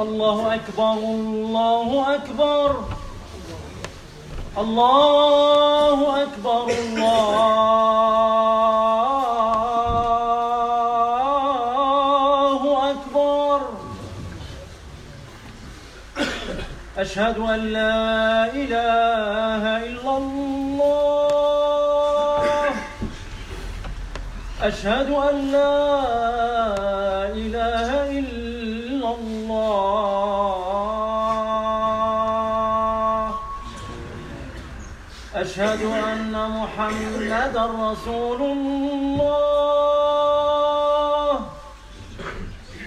الله أكبر الله أكبر. الله أكبر الله أكبر. أشهد أن لا إله إلا الله. أشهد أن لا أشهد أن محمدا رسول الله.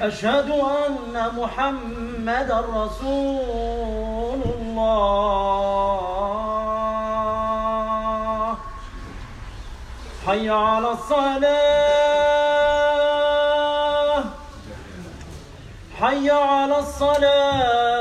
أشهد أن محمدا رسول الله. حي على الصلاة. حي على الصلاة.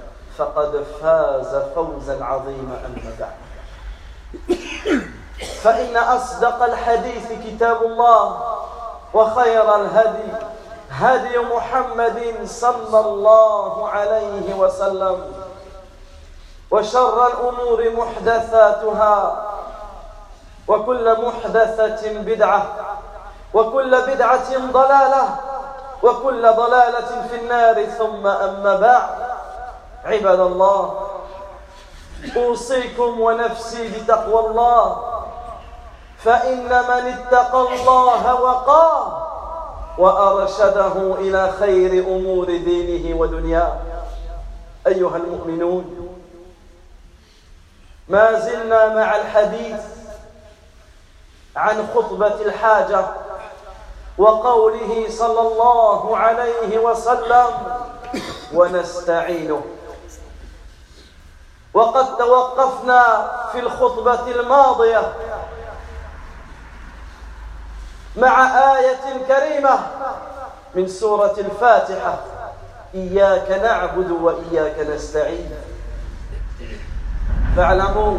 فقد فاز فوزا عظيما أما بعد. فإن أصدق الحديث كتاب الله وخير الهدي هدي محمد صلى الله عليه وسلم وشر الأمور محدثاتها وكل محدثة بدعة وكل بدعة ضلالة وكل ضلالة في النار ثم أما بعد. عباد الله أوصيكم ونفسي بتقوى الله فإن من اتقى الله وقاه وأرشده إلى خير أمور دينه ودنياه. أيها المؤمنون ما زلنا مع الحديث عن خطبة الحاجة وقوله صلى الله عليه وسلم ونستعينه. وقد توقفنا في الخطبة الماضية مع آية كريمة من سورة الفاتحة. إياك نعبد وإياك نستعين. فاعلموا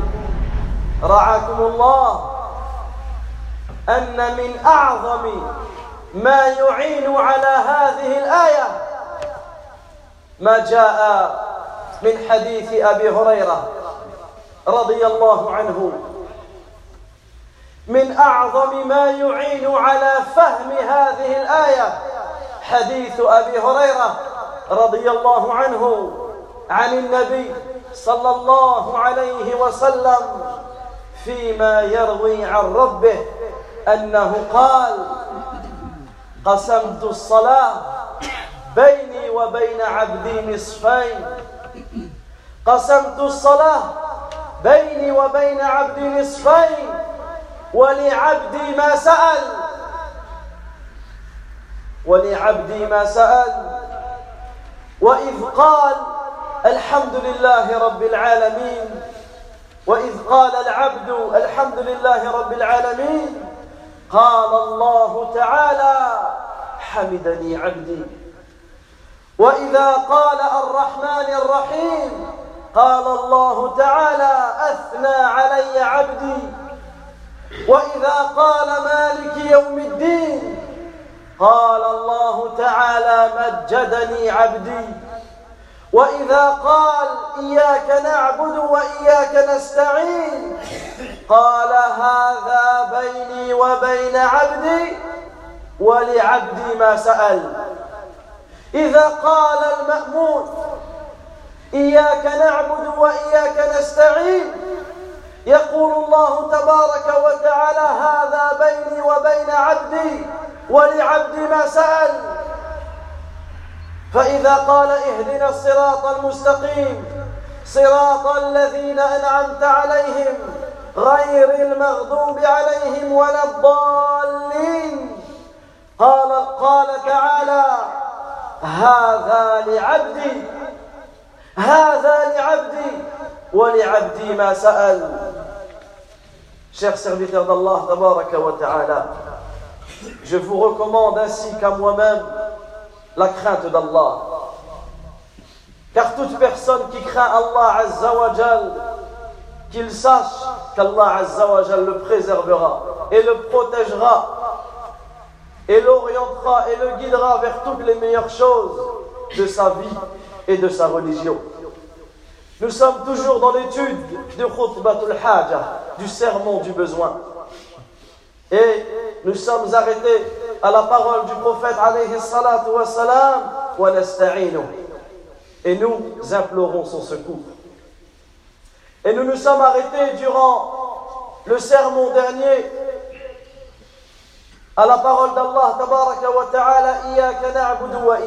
رعاكم الله أن من أعظم ما يعين على هذه الآية ما جاء من حديث أبي هريرة رضي الله عنه. من أعظم ما يعين على فهم هذه الآية. حديث أبي هريرة رضي الله عنه عن النبي صلى الله عليه وسلم فيما يروي عن ربه أنه قال قسمت الصلاة بيني وبين عبدي نصفين. قسمت الصلاة بيني وبين عبدي نصفين ولعبدي ما سأل. ولعبدي ما سأل. وإذ قال الحمد لله رب العالمين وإذ قال العبد الحمد لله رب العالمين قال الله تعالى حمدني عبدي. وإذا قال الرحمن الرحيم قال الله تعالى أثنى علي عبدي. وإذا قال مالك يوم الدين قال الله تعالى مجدني عبدي. وإذا قال إياك نعبد وإياك نستعين قال هذا بيني وبين عبدي ولعبدي ما سأل. إذا قال المأمون إياك نعبد وإياك نستعين. يقول الله تبارك وتعالى هذا بيني وبين عبدي ولعبدي ما سأل. فإذا قال اهدنا الصراط المستقيم صراط الذين أنعمت عليهم غير المغضوب عليهم ولا الضالين. قال قال تعالى هذا لعبدي. هذا لعبدي ولعبدي ما سأل Chers serviteurs d'Allah, tabaraka wa ta'ala, je vous recommande ainsi qu'à moi-même la crainte d'Allah. Car toute personne qui craint Allah Azza wa Jal, qu'il sache qu'Allah Azza wa Jal le préservera et le protégera et l'orientera et le guidera vers toutes les meilleures choses de sa vie et de sa religion. Nous sommes toujours dans l'étude de Khutbatul Haja, du sermon du besoin. Et nous sommes arrêtés à la parole du prophète alayhi salatu wa salam, et nous implorons son secours. Et nous nous sommes arrêtés durant le sermon dernier à la parole d'Allah tabaraka wa ta'ala wa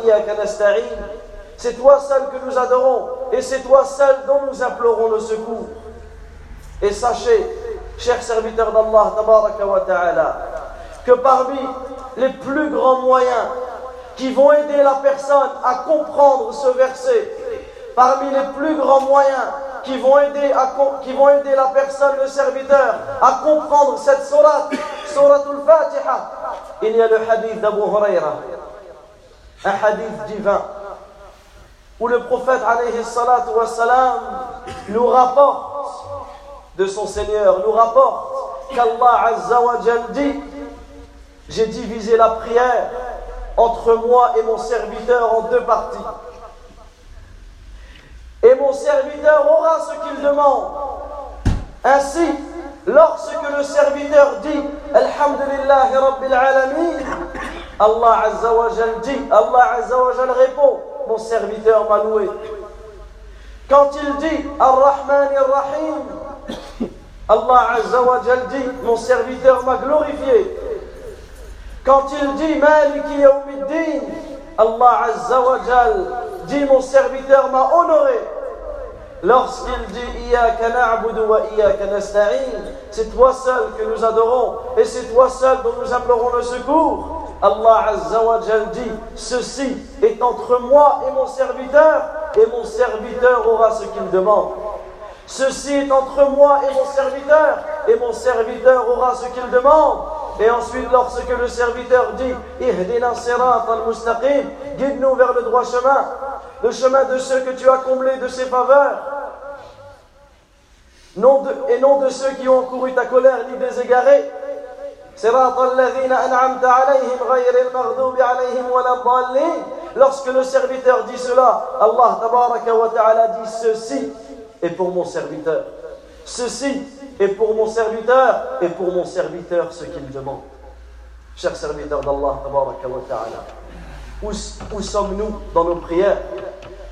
c'est toi seul que nous adorons et c'est toi seul dont nous implorons le secours et sachez chers serviteurs d'Allah que parmi les plus grands moyens qui vont aider la personne à comprendre ce verset parmi les plus grands moyens qui vont aider, la personne, le serviteur, à comprendre cette sourate, suratul Fatiha. Il y a le hadith d'Abu Huraira, un hadith divin, où le prophète alayhi nous rapporte de son Seigneur, nous rapporte qu'Allah azza dit J'ai divisé la prière entre moi et mon serviteur en deux parties et mon serviteur aura ce qu'il demande. Ainsi, lorsque le serviteur dit Alhamdulillah Rabbil Alamin, Allah Azza dit, Allah Azza répond, mon serviteur m'a loué. Quand il dit Ar-Rahman Ar-Rahim, Allah Azza wa dit, mon serviteur m'a glorifié. Quand il dit Maliki Yawmiddin, Allah Azza wa dit, mon serviteur m'a honoré. Lorsqu'il dit c'est toi seul que nous adorons et c'est toi seul dont nous implorons le secours. Allah Azza wa dit Ceci est entre moi et mon serviteur, et mon serviteur aura ce qu'il demande. Ceci est entre moi et mon serviteur, et mon serviteur aura ce qu'il demande. Et ensuite, lorsque le serviteur dit al-mustaqim, guide-nous vers le droit chemin, le chemin de ceux que tu as comblés de ses faveurs, non et non de ceux qui ont couru ta colère ni des égarés. Lorsque le serviteur dit cela, Allah wa dit ceci est pour mon serviteur. Ceci est pour mon serviteur et pour mon serviteur ce qu'il demande. Chers serviteurs d'Allah, où, où sommes-nous dans nos prières?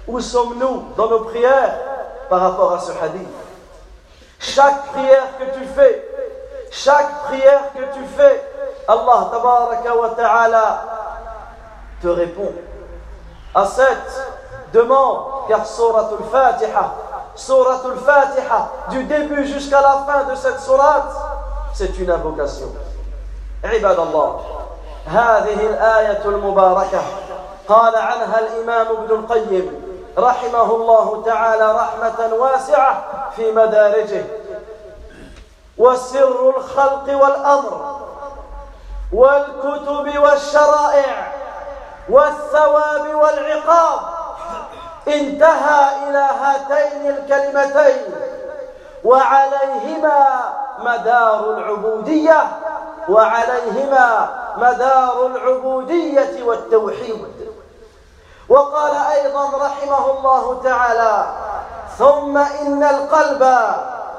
Où sommes-nous dans nos prières par rapport à ce hadith? Chaque prière que tu fais, chaque prière que tu fais, Allah wa ta'ala te répond à cette demande, car Surat al-Fatiha, Surat al-Fatiha, du début jusqu'à la fin de cette surat, c'est une invocation. عباد الله هذه الآية المباركة قال عنها الإمام ابن القيم رحمه الله تعالى رحمة واسعة في مدارجه وسر الخلق والأمر والكتب والشرائع والثواب والعقاب. انتهى إلى هاتين الكلمتين وعليهما مدار العبودية وعليهما مدار العبودية والتوحيد. وقال أيضا رحمه الله تعالى ثم إن القلب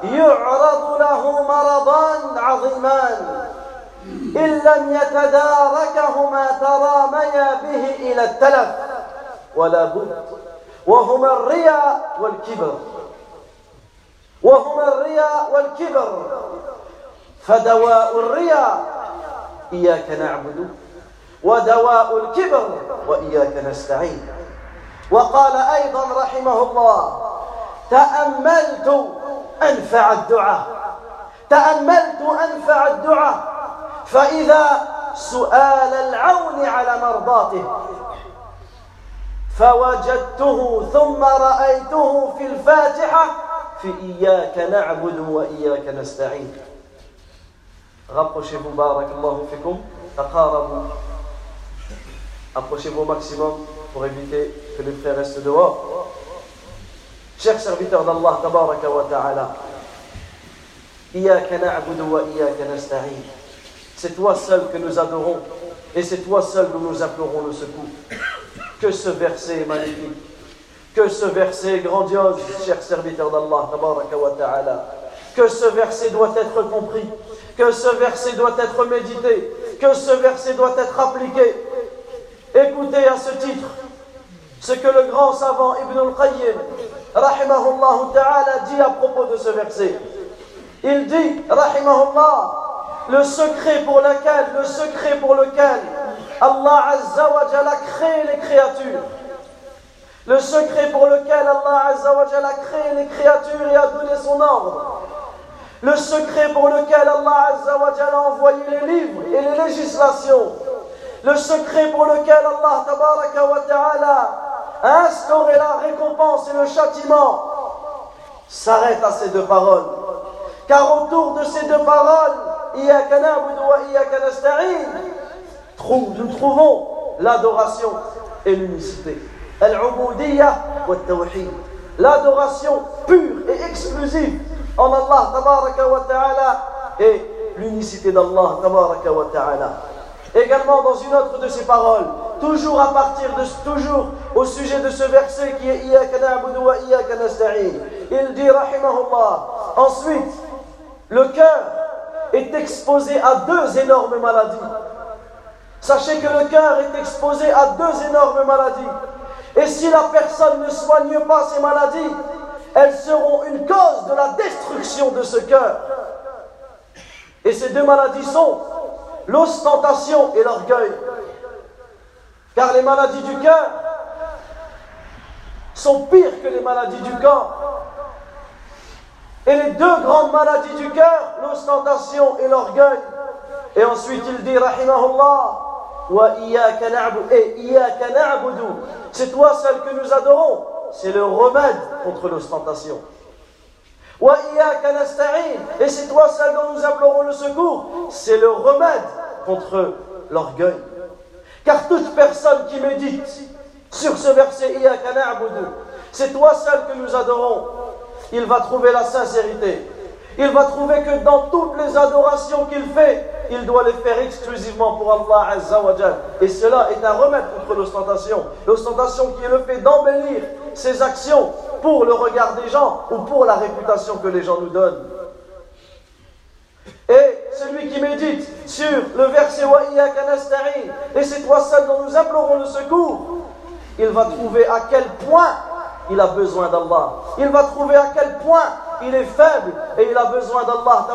يعرض له مرضان عظيمان. إن لم يتداركهما تراميا به إلى التلف ولا بد. وهما الرياء والكبر. وهما الرياء والكبر. فدواء الرياء إياك نعبد ودواء الكبر وإياك نستعين. وقال أيضا رحمه الله تأملت أنفع الدعاء. تأملت أنفع الدعاء. فإذا سؤال العون على مرضاته فوجدته ثم رأيته في الفاتحة في إياك نعبد وإياك نستعين. rapprochez-vous بارك الله فيكم. تقاربوا. approchez-vous au maximum pour éviter que les frères restent dehors. Chers serviteurs d'Allah, tabaraka wa ta'ala. C'est toi seul que nous adorons et c'est toi seul que nous implorons le secours. Que ce verset est magnifique, que ce verset est grandiose, chers serviteurs d'Allah, tabaraka wa ta'ala. Que ce verset doit être compris que ce verset doit être médité, que ce verset doit être appliqué. Écoutez à ce titre ce que le grand savant Ibn al-Qayyim, rahimahullah ta'ala, dit à propos de ce verset. Il dit, rahimahullah, le secret pour lequel, le secret pour lequel Allah Azza wa a créé les créatures. Le secret pour lequel Allah Azza wa a créé les créatures et a donné son ordre le secret pour lequel Allah Azza a envoyé les livres et les législations, le secret pour lequel Allah wa ta'ala a instauré la récompense et le châtiment, s'arrête à ces deux paroles. Car autour de ces deux paroles, nous trouvons l'adoration et l'unicité. L'adoration pure et exclusive en Allah wa ta'ala et l'unicité d'Allah wa ta'ala. Également dans une autre de ses paroles, toujours à partir de toujours au sujet de ce verset qui est wa. Il dit rahimahullah. Ensuite, le cœur est exposé à deux énormes maladies. Sachez que le cœur est exposé à deux énormes maladies. Et si la personne ne soigne pas ces maladies, elles seront une cause de la destruction de ce cœur. Et ces deux maladies sont l'ostentation et l'orgueil. Car les maladies du cœur sont pires que les maladies du corps. Et les deux grandes maladies du cœur, l'ostentation et l'orgueil. Et ensuite il dit, Rahimahullah, c'est toi seul que nous adorons c'est le remède contre l'ostentation. Et c'est toi seul dont nous implorons le secours. C'est le remède contre l'orgueil. Car toute personne qui médite sur ce verset, c'est toi seul que nous adorons. Il va trouver la sincérité. Il va trouver que dans toutes les adorations qu'il fait, il doit les faire exclusivement pour Allah Azza wa Et cela est un remède contre l'ostentation. L'ostentation qui est le fait d'embellir ses actions pour le regard des gens ou pour la réputation que les gens nous donnent. Et celui qui médite sur le verset et c'est toi seul dont nous implorons le secours, il va trouver à quel point il a besoin d'Allah. Il va trouver à quel point il est faible et il a besoin d'Allah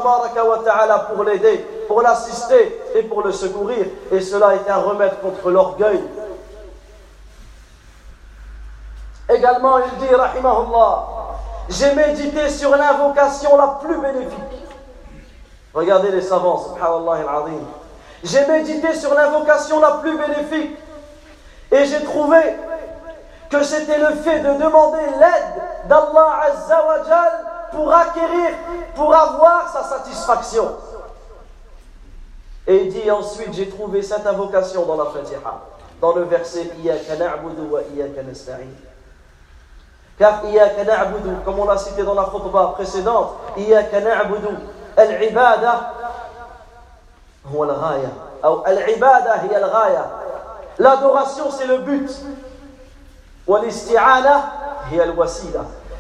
ta'ala pour l'aider, pour l'assister et pour le secourir. Et cela est un remède contre l'orgueil. Également, il dit, rahimahullah, j'ai médité sur l'invocation la plus bénéfique. Regardez les savants, subhanallah al-azim. J'ai médité sur l'invocation la plus bénéfique et j'ai trouvé que c'était le fait de demander l'aide d'Allah Azzawajal pour acquérir, pour avoir sa satisfaction. Et il dit ensuite, j'ai trouvé cette invocation dans la Fatiha, dans le verset wa Car comme on l'a cité dans la khutbah précédente, al-ibada al-ibada L'adoration c'est le but. Wal-isti'ana hiya al-wasila.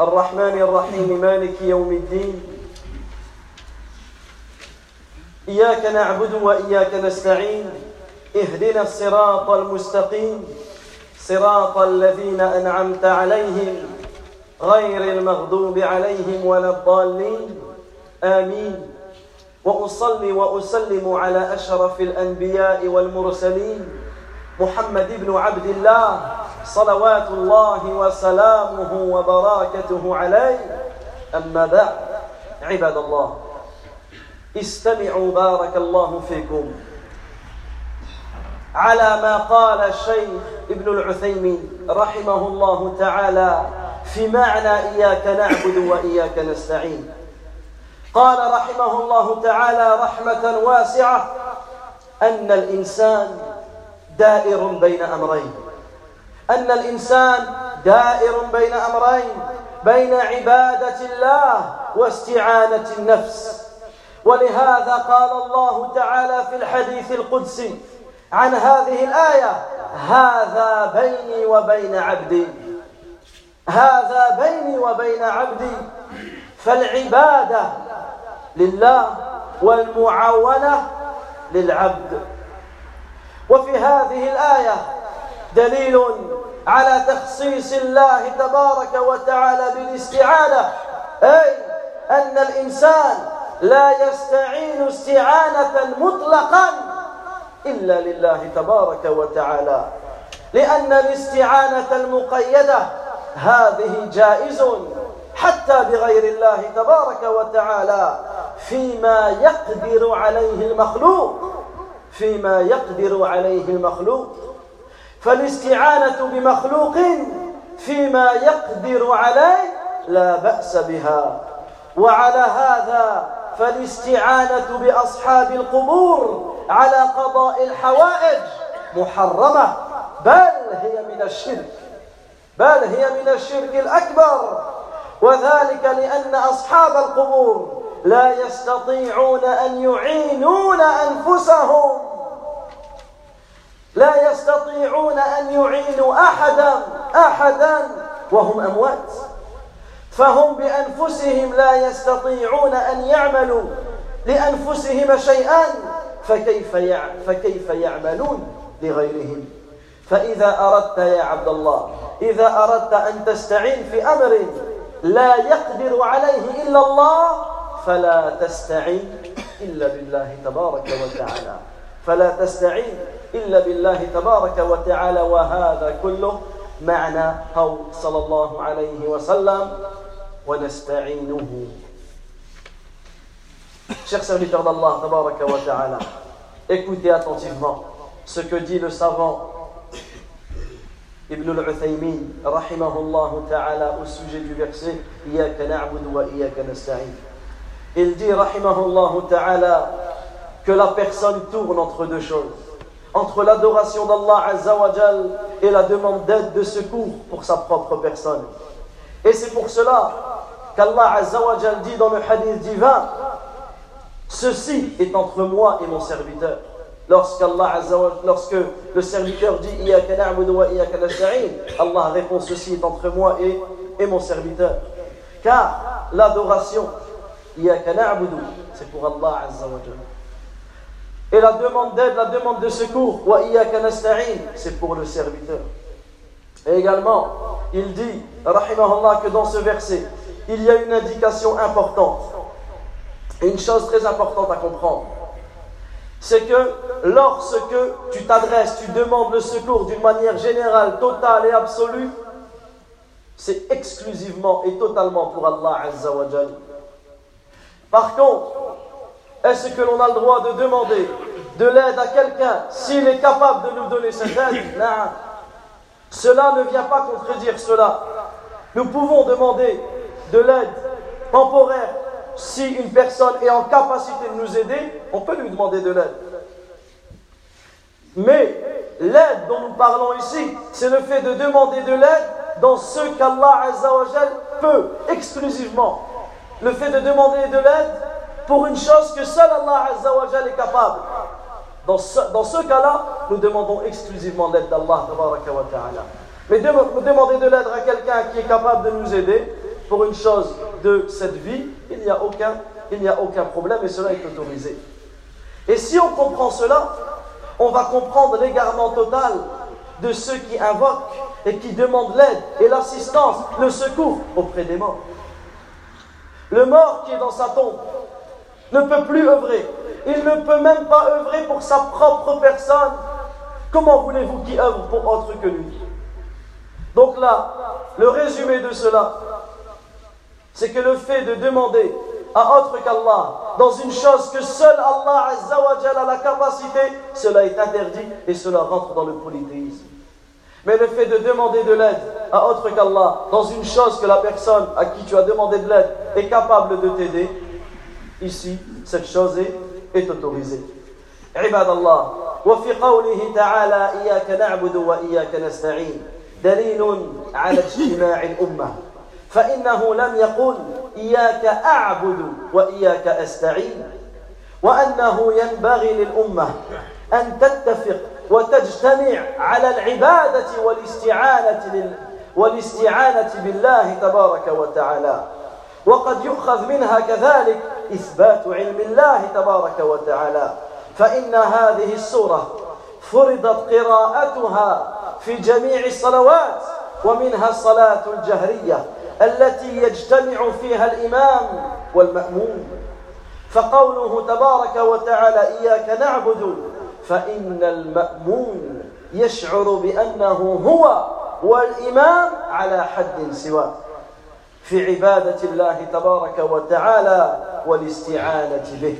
الرحمن الرحيم مالك يوم الدين. إياك نعبد وإياك نستعين اهدنا الصراط المستقيم. صراط الذين أنعمت عليهم غير المغضوب عليهم ولا الضالين. آمين. وأصلي وأسلم على أشرف الأنبياء والمرسلين محمد بن عبد الله صلوات الله وسلامه وبركاته عليه. أما بعد عباد الله استمعوا بارك الله فيكم على ما قال الشيخ ابن العثيمين رحمه الله تعالى في معنى إياك نعبد وإياك نستعين. قال رحمه الله تعالى رحمة واسعة أن الإنسان دائر بين أمرين أن الإنسان دائر بين أمرين بين عبادة الله واستعانة النفس. ولهذا قال الله تعالى في الحديث القدسي عن هذه الآية هذا بيني وبين عبدي هذا بيني وبين عبدي فالعبادة لله والمعاونة للعبد. وفي هذه الآية دليل على تخصيص الله تبارك وتعالى بالاستعانة. أي أن الإنسان لا يستعين استعانة مطلقا إلا لله تبارك وتعالى. لأن الاستعانة المقيدة هذه جائز حتى بغير الله تبارك وتعالى فيما يقدر عليه المخلوق. فيما يقدر عليه المخلوق. فالاستعانة بمخلوق فيما يقدر عليه لا بأس بها. وعلى هذا فالاستعانة بأصحاب القبور على قضاء الحوائج محرمة. بل هي من الشرك. بل هي من الشرك الأكبر. وذلك لأن أصحاب القبور لا يستطيعون أن يعينون أنفسهم يستطيعون أن يعينوا أحدا أحدا وهم أموات. فهم بأنفسهم لا يستطيعون أن يعملوا لأنفسهم شيئا فكيف فكيف يعملون لغيرهم؟ فإذا أردت يا عبد الله إذا أردت أن تستعين في أمر لا يقدر عليه إلا الله فلا تستعين إلا بالله تبارك وتعالى. فلا تستعين إلا بالله تبارك وتعالى وهذا كله معنى قول صلى الله عليه وسلم ونستعينه Chers serviteurs d'Allah, tabaraka wa ta'ala, écoutez attentivement ce que dit le savant Ibn al-Uthaymin, rahimahullah ta'ala, au sujet du verset Iyaka na'budu wa iyaka nasta'in. Il dit, rahimahullah ta'ala, que la personne tourne entre deux choses. Entre l'adoration d'Allah Azzawajal et la demande d'aide, de secours pour sa propre personne. Et c'est pour cela qu'Allah Azzawajal dit dans le hadith divin Ceci est entre moi et mon serviteur. Lorsque le serviteur dit Allah répond ceci est entre moi et, et mon serviteur. Car l'adoration, c'est pour Allah Et la demande d'aide, la demande de secours, c'est pour le serviteur. Et également, il dit, rahimahullah, que dans ce verset, il y a une indication importante. Une chose très importante à comprendre c'est que lorsque tu t'adresses, tu demandes le secours d'une manière générale, totale et absolue, c'est exclusivement et totalement pour Allah Azza wa Par contre, est-ce que l'on a le droit de demander de l'aide à quelqu'un s'il est capable de nous donner cette aide? Cela ne vient pas contredire cela. Nous pouvons demander de l'aide temporaire si une personne est en capacité de nous aider, on peut lui demander de l'aide. Mais l'aide dont nous parlons ici, c'est le fait de demander de l'aide dans ce qu'Allah peut exclusivement. Le fait de demander de l'aide pour une chose que seul Allah est capable. Dans ce, dans ce cas-là, nous demandons exclusivement l'aide d'Allah. Mais demander de l'aide à quelqu'un qui est capable de nous aider, pour une chose de cette vie, a il n'y a aucun problème et cela est autorisé. Et si on comprend cela, on va comprendre l'égarement total de ceux qui invoquent et qui demandent l'aide et l'assistance, le secours auprès des morts. Le mort qui est dans sa tombe ne peut plus œuvrer. Il ne peut même pas œuvrer pour sa propre personne. Comment voulez-vous qu'il œuvre pour autre que lui? Donc là, le résumé de cela, c'est que le fait de demander à autre qu'Allah dans une chose que seul Allah a la capacité, cela est interdit et cela rentre dans le polythéisme. Mais le fait de demander de l'aide à autre qu'Allah dans une chose que la personne à qui tu as demandé de l'aide est capable de t'aider, ici, cette chose est, est autorisée. عباد الله وفي قوله تعالى إياك نعبد وإياك نستعين دليل على اجتماع الأمة فإنه لم يقل إياك أعبد وإياك أستعين وأنه ينبغي للأمة أن تتفق وتجتمع على العبادة والاستعانة والاستعانة بالله تبارك وتعالى وقد يؤخذ منها كذلك إثبات علم الله تبارك وتعالى. فإن هذه السورة فرضت قراءتها في جميع الصلوات ومنها الصلاة الجهرية التي يجتمع فيها الإمام والمأموم. فقوله تبارك وتعالى إياك نعبد فإن المأموم يشعر بأنه هو والإمام على حد سواء في عبادة الله تبارك وتعالى والاستعانة به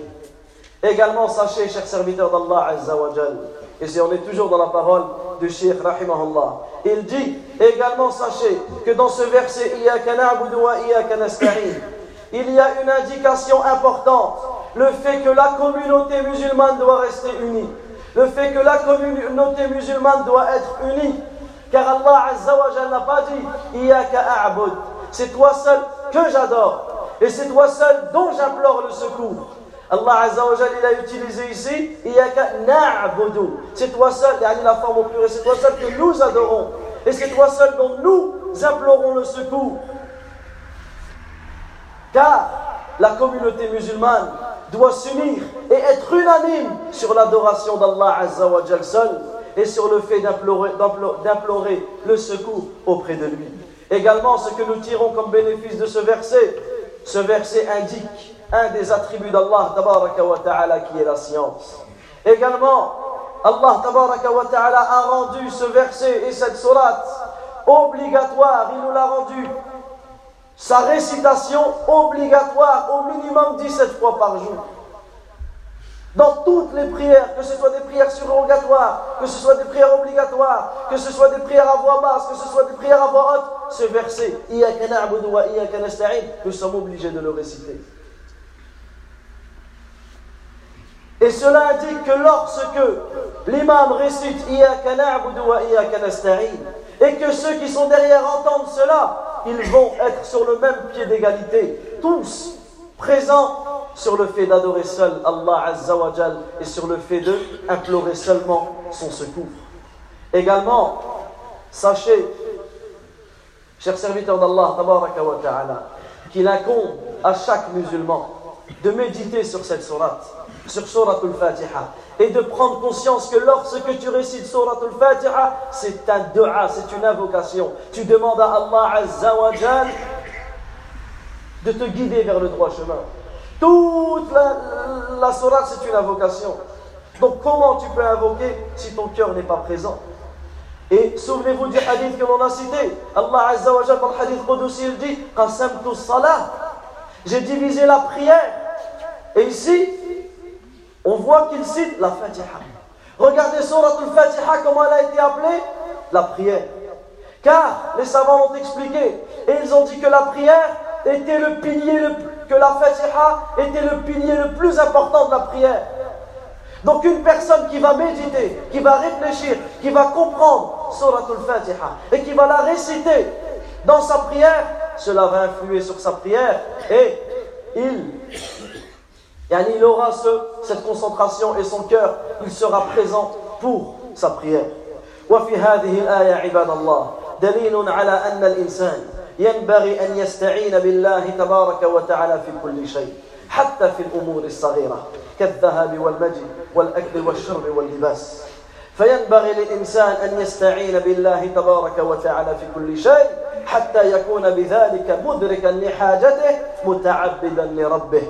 Également, sachez, chers serviteurs d'Allah Azza wa Jal, et si on est toujours dans la parole de Sheikh Rahimahullah. Il dit également, sachez que dans ce verset, il y a une indication importante, le fait que la communauté musulmane doit rester unie, le fait que la communauté musulmane doit être unie, car Allah Azza wa n'a pas dit c'est toi seul que j'adore, et c'est toi seul dont j'implore le secours. Allah Azza wa il a utilisé ici. C'est toi seul, la forme au pluriel, c'est toi seul que nous adorons. Et c'est toi seul dont nous implorons le secours. Car la communauté musulmane doit s'unir et être unanime sur l'adoration d'Allah Azza wa seul et sur le fait d'implorer le secours auprès de lui. Également, ce que nous tirons comme bénéfice de ce verset, ce verset indique un des attributs d'Allah ta'ala qui est la science. Également, Allah ta'ala a rendu ce verset et cette sourate obligatoire, il nous l'a rendu sa récitation obligatoire au minimum 17 fois par jour. Dans toutes les prières, que ce soit des prières surrogatoires, que ce soit des prières obligatoires, que ce soit des prières à voix basse, que ce soit des prières à voix haute, ce verset, nous sommes obligés de le réciter. Et cela indique que lorsque l'imam récite et que ceux qui sont derrière entendent cela, ils vont être sur le même pied d'égalité, tous présents sur le fait d'adorer seul Allah Azza wa et sur le fait de implorer seulement son secours. Également, sachez, chers serviteurs d'Allah, qu'il incombe à chaque musulman de méditer sur cette sourate, sur Surat al-Fatiha, et de prendre conscience que lorsque tu récites Surat al-Fatiha, c'est un dua, c'est une invocation. Tu demandes à Allah Azza wa de te guider vers le droit chemin. Toute la, la c'est une invocation. Donc comment tu peux invoquer si ton cœur n'est pas présent? Et souvenez-vous du hadith que l'on a cité. Allah Azza wa dans le hadith Qudsi, il dit Qasamtu salat. J'ai divisé la prière. Et ici, on voit qu'il cite la Fatiha. Regardez Surat al-Fatiha, comment elle a été appelée La prière. Car les savants l'ont expliqué. Et ils ont dit que la prière était le pilier le que la Fatiha était le pilier le plus important de la prière. Donc une personne qui va méditer, qui va réfléchir, qui va comprendre Surat al-Fatiha et qui va la réciter dans sa prière, cela va influer sur sa prière et il, il aura cette concentration et son cœur, il sera présent pour sa prière. ينبغي أن يستعين بالله تبارك وتعالى في كل شيء حتى في الأمور الصغيرة كالذهب والمجد والأكل والشرب واللباس. فينبغي للإنسان أن يستعين بالله تبارك وتعالى في كل شيء حتى يكون بذلك مدركا لحاجته متعبدا لربه.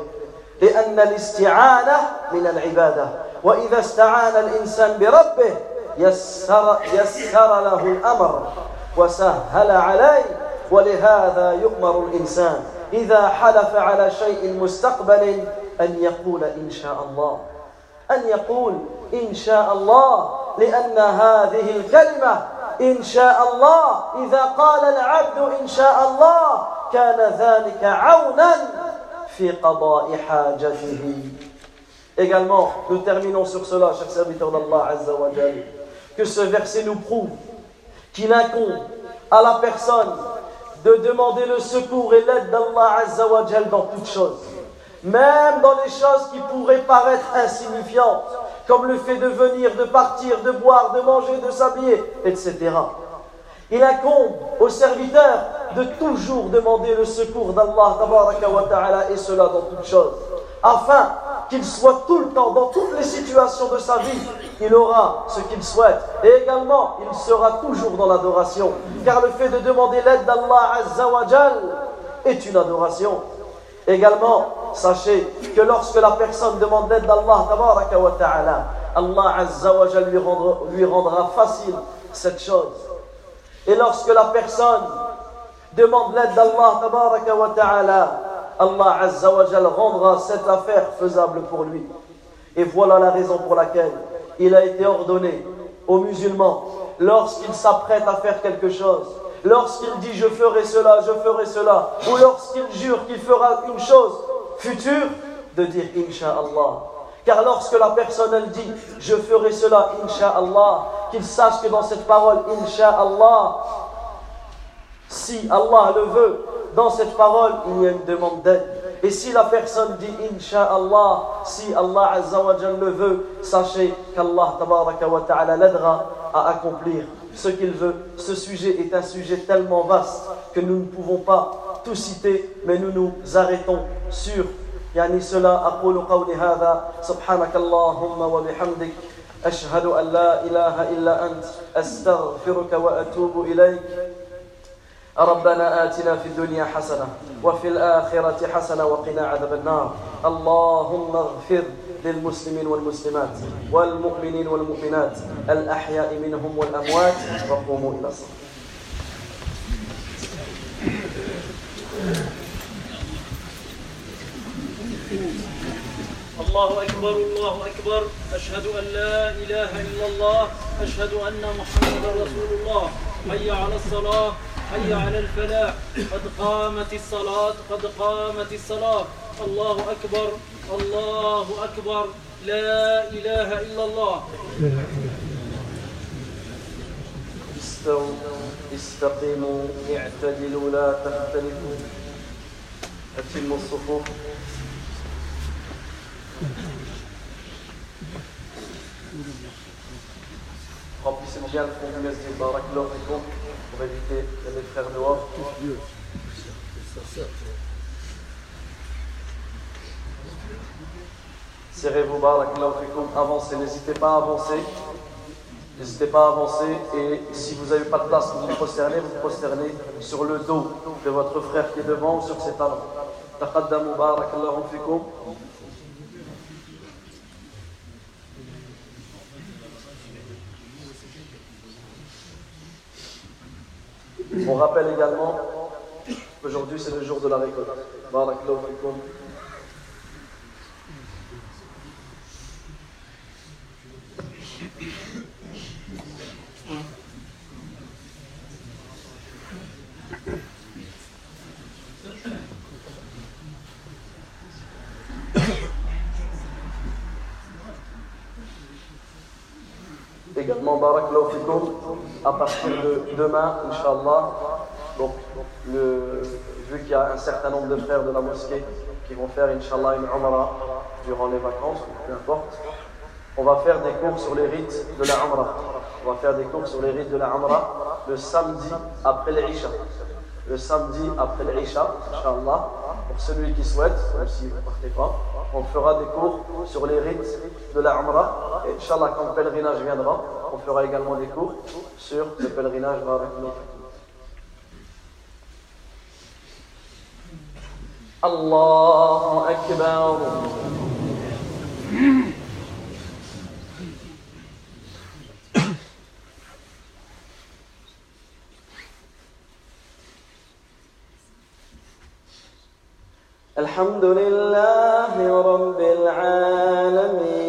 لأن الاستعانة من العبادة وإذا استعان الإنسان بربه يسر, يسر له الأمر وسهل عليه ولهذا يؤمر الإنسان إذا حلف على شيء مستقبل أن يقول إن شاء الله. أن يقول إن شاء الله لأن هذه الكلمة إن شاء الله إذا قال العبد إن شاء الله كان ذلك عونا في قضاء حاجته. Également, nous terminons sur cela, chers serviteurs d'Allah Azza wa que ce verset nous prouve qu'il incombe à la personne de demander le secours et l'aide d'Allah Azzawajal dans toutes choses. Même dans les choses qui pourraient paraître insignifiantes, comme le fait de venir, de partir, de boire, de manger, de s'habiller, etc. Il incombe aux serviteurs de toujours demander le secours d'Allah et cela dans toutes choses, afin qu'il soit tout le temps, dans toutes les situations de sa vie, il aura ce qu'il souhaite. Et également, il sera toujours dans l'adoration. Car le fait de demander l'aide d'Allah Azzawajal est une adoration. Également, sachez que lorsque la personne demande l'aide d'Allah Ta'ala, Allah Azzawajal lui rendra, lui rendra facile cette chose. Et lorsque la personne demande l'aide d'Allah Ta'ala, Allah Azza wa rendra cette affaire faisable pour lui. Et voilà la raison pour laquelle il a été ordonné aux musulmans, lorsqu'il s'apprête à faire quelque chose, lorsqu'il dit je ferai cela, je ferai cela, ou lorsqu'il jure qu'il fera une chose future, de dire Inch'Allah. Car lorsque la personne dit je ferai cela, Inch'Allah, qu'il sache que dans cette parole, Inch'Allah, si Allah le veut, dans cette parole, il y a une demande d'aide. Et si la personne dit Inch'Allah, si Allah Azza wa le veut, sachez qu'Allah ta'ala l'aidera à accomplir ce qu'il veut. Ce sujet est un sujet tellement vaste que nous ne pouvons pas tout citer, mais nous nous arrêtons sur يعني cela أقول قولي هذا سبحانك اللهم وبحمدك أشهد أن لا إله إلا أنت أستغفرك وأتوب إليك ربنا آتنا في الدنيا حسنة وفي الآخرة حسنة وقنا عذاب النار. اللهم اغفر للمسلمين والمسلمات والمؤمنين والمؤمنات الأحياء منهم والأموات وقوموا إلى الصلاة. الله أكبر الله أكبر. أشهد أن لا إله إلا الله. أشهد أن محمدا رسول الله. حي على الصلاة. حي على الفلاح. قد قامت الصلاة قد قامت الصلاة. الله أكبر. الله أكبر. لا إله إلا الله. استووا استقيموا اعتدلوا لا تختلفوا. أتموا الصفوف. fond du masjid, barakallahu fikum, pour éviter les frères dehors. Serrez-vous, barakallahu avancez, n'hésitez pas à avancer. N'hésitez pas à avancer et si vous n'avez pas de place pour vous prosterner, vous vous prosternez sur le dos de votre frère qui est devant ou sur ses talons. On rappelle également qu'aujourd'hui c'est le jour de la récolte. À partir de demain, Inch'Allah, donc, vu qu'il y a un certain nombre de frères de la mosquée qui vont faire, Inch'Allah, une Umrah durant les vacances, peu importe, on va faire des cours sur les rites de la Umrah. On va faire des cours sur les rites de la Umrah le samedi après l'Isha. Le samedi après l'Isha, Inch'Allah, pour celui qui souhaite, même si vous ne partez pas, on fera des cours sur les rites de la Umrah. Et Inch'Allah, quand le pèlerinage viendra, on fera également des cours sur le pèlerinage Barakallahu fikum. الله أكبر الحمد لله رب العالمين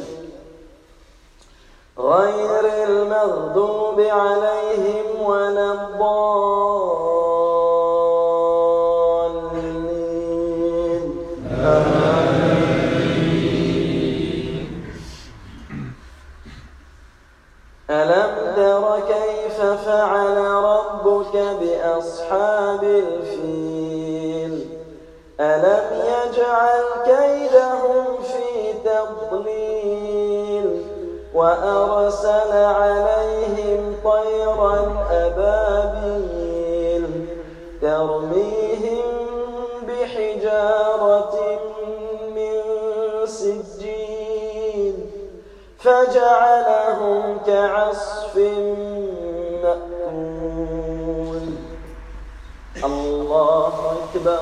غير المغضوب عليهم ولا الضالين. وأرسل عليهم طيرا أبابيل ترميهم بحجارة من سجيل فجعلهم كعصف مأكول. الله أكبر.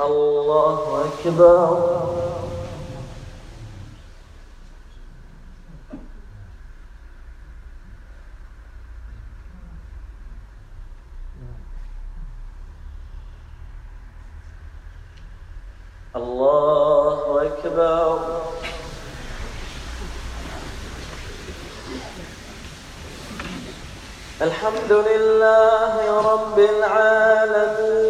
الله أكبر. الله أكبر. الحمد لله رب العالمين.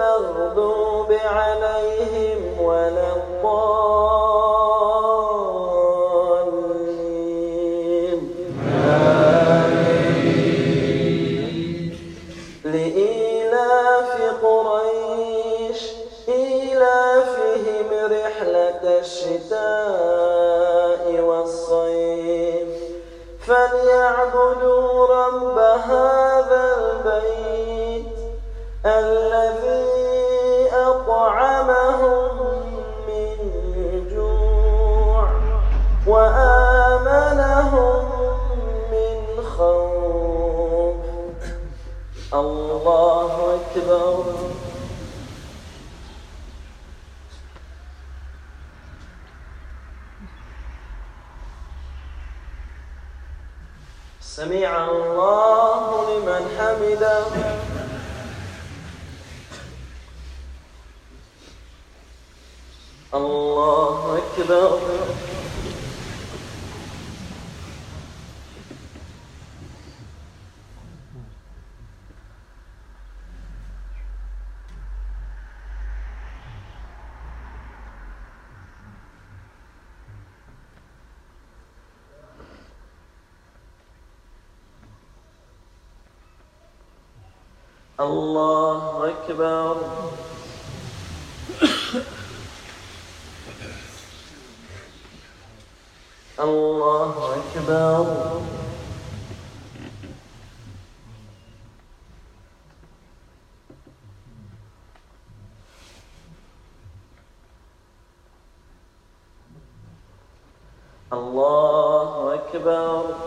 المغضوب عليهم ولا الضالين. لإيلاف قريش إيلافهم رحلة الشتاء والصيف. فليعبدوا رب هذا الذي أطعمهم من جوع وآمنهم من خوف. الله أكبر. سمع الله لمن حمده. الله أكبر. الله أكبر. الله أكبر الله أكبر